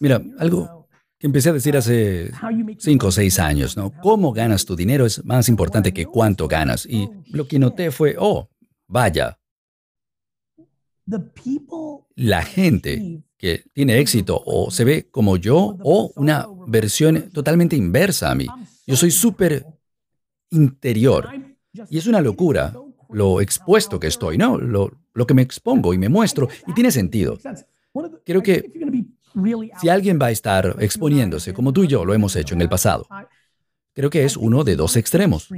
Mira, algo que empecé a decir hace cinco o seis años, ¿no? Cómo ganas tu dinero es más importante que cuánto ganas. Y lo que noté fue, oh, vaya, la gente que tiene éxito o se ve como yo o una versión totalmente inversa a mí. Yo soy súper interior y es una locura lo expuesto que estoy, ¿no? Lo, lo que me expongo y me muestro y tiene sentido. Creo que si alguien va a estar exponiéndose, como tú y yo lo hemos hecho en el pasado, creo que es uno de dos extremos.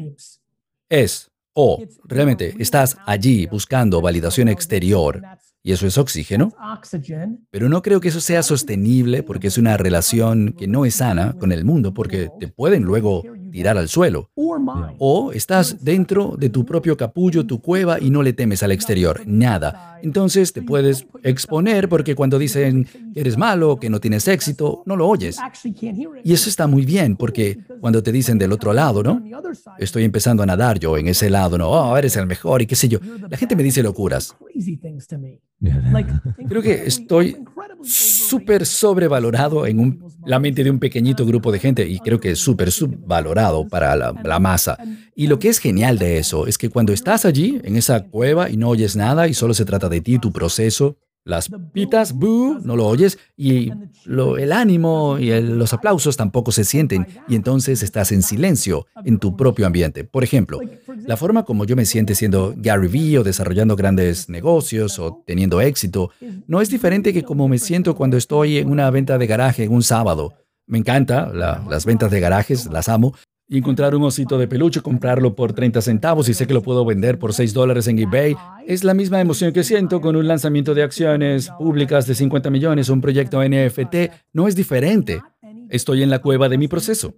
Es o realmente estás allí buscando validación exterior y eso es oxígeno, pero no creo que eso sea sostenible porque es una relación que no es sana con el mundo porque te pueden luego tirar al suelo. O estás dentro de tu propio capullo, tu cueva y no le temes al exterior, nada. Entonces te puedes exponer porque cuando dicen que eres malo, que no tienes éxito, no lo oyes. Y eso está muy bien porque cuando te dicen del otro lado, ¿no? Estoy empezando a nadar yo en ese lado, ¿no? Oh, eres el mejor y qué sé yo. La gente me dice locuras. Creo que estoy súper sobrevalorado en la mente de un pequeñito grupo de gente y creo que es súper subvalorado para la, la, masa. Y lo que es genial de eso es que cuando estás allí, en esa cueva, y no oyes nada y solo se trata de ti, tu proceso, las pitas, boo, no lo oyes y el ánimo y los aplausos tampoco se sienten y entonces estás en silencio en tu propio ambiente. Por ejemplo, la forma como yo me siento siendo Gary Vee o desarrollando grandes negocios o teniendo éxito no es diferente que como me siento cuando estoy en una venta de garaje en un sábado. Me encanta las ventas de garajes, las amo, y encontrar un osito de peluche, comprarlo por 30 centavos y sé que lo puedo vender por 6 dólares en eBay, es la misma emoción que siento con un lanzamiento de acciones públicas de 50 millones un proyecto NFT. No es diferente. Estoy en la cueva de mi proceso.